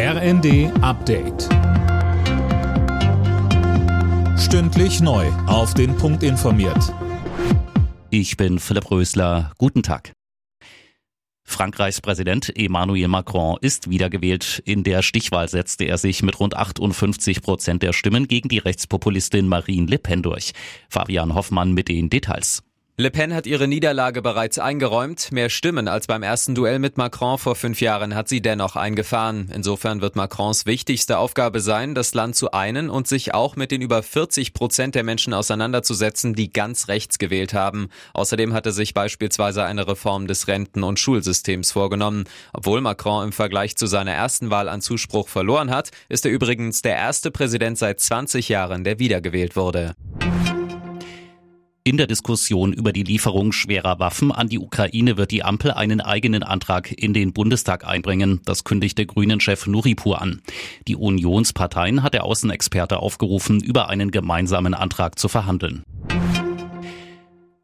RND Update. Stündlich neu. Auf den Punkt informiert. Ich bin Philipp Rösler. Guten Tag. Frankreichs Präsident Emmanuel Macron ist wiedergewählt. In der Stichwahl setzte er sich mit rund 58 Prozent der Stimmen gegen die Rechtspopulistin Marine Le Pen durch. Fabian Hoffmann mit den Details. Le Pen hat ihre Niederlage bereits eingeräumt. Mehr Stimmen als beim ersten Duell mit Macron vor fünf Jahren hat sie dennoch eingefahren. Insofern wird Macrons wichtigste Aufgabe sein, das Land zu einen und sich auch mit den über 40 Prozent der Menschen auseinanderzusetzen, die ganz rechts gewählt haben. Außerdem hat er sich beispielsweise eine Reform des Renten- und Schulsystems vorgenommen. Obwohl Macron im Vergleich zu seiner ersten Wahl an Zuspruch verloren hat, ist er übrigens der erste Präsident seit 20 Jahren, der wiedergewählt wurde. In der Diskussion über die Lieferung schwerer Waffen an die Ukraine wird die Ampel einen eigenen Antrag in den Bundestag einbringen. Das kündigte Grünen-Chef Nuripur an. Die Unionsparteien hat der Außenexperte aufgerufen, über einen gemeinsamen Antrag zu verhandeln.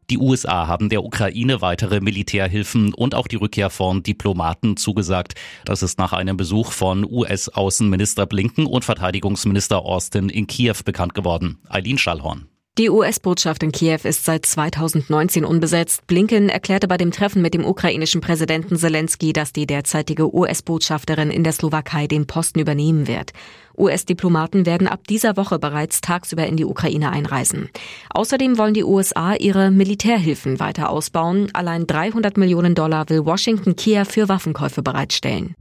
Die USA haben der Ukraine weitere Militärhilfen und auch die Rückkehr von Diplomaten zugesagt. Das ist nach einem Besuch von US-Außenminister Blinken und Verteidigungsminister Austin in Kiew bekannt geworden. Eileen Schallhorn. Die US-Botschaft in Kiew ist seit 2019 unbesetzt. Blinken erklärte bei dem Treffen mit dem ukrainischen Präsidenten Zelensky, dass die derzeitige US-Botschafterin in der Slowakei den Posten übernehmen wird. US-Diplomaten werden ab dieser Woche bereits tagsüber in die Ukraine einreisen. Außerdem wollen die USA ihre Militärhilfen weiter ausbauen. Allein 300 Millionen Dollar will Washington Kiew für Waffenkäufe bereitstellen.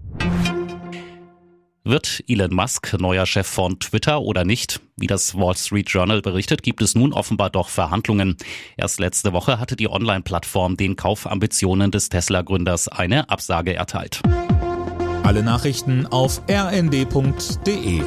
Wird Elon Musk neuer Chef von Twitter oder nicht? Wie das Wall Street Journal berichtet, gibt es nun offenbar doch Verhandlungen. Erst letzte Woche hatte die Online-Plattform den Kaufambitionen des Tesla-Gründers eine Absage erteilt. Alle Nachrichten auf rnd.de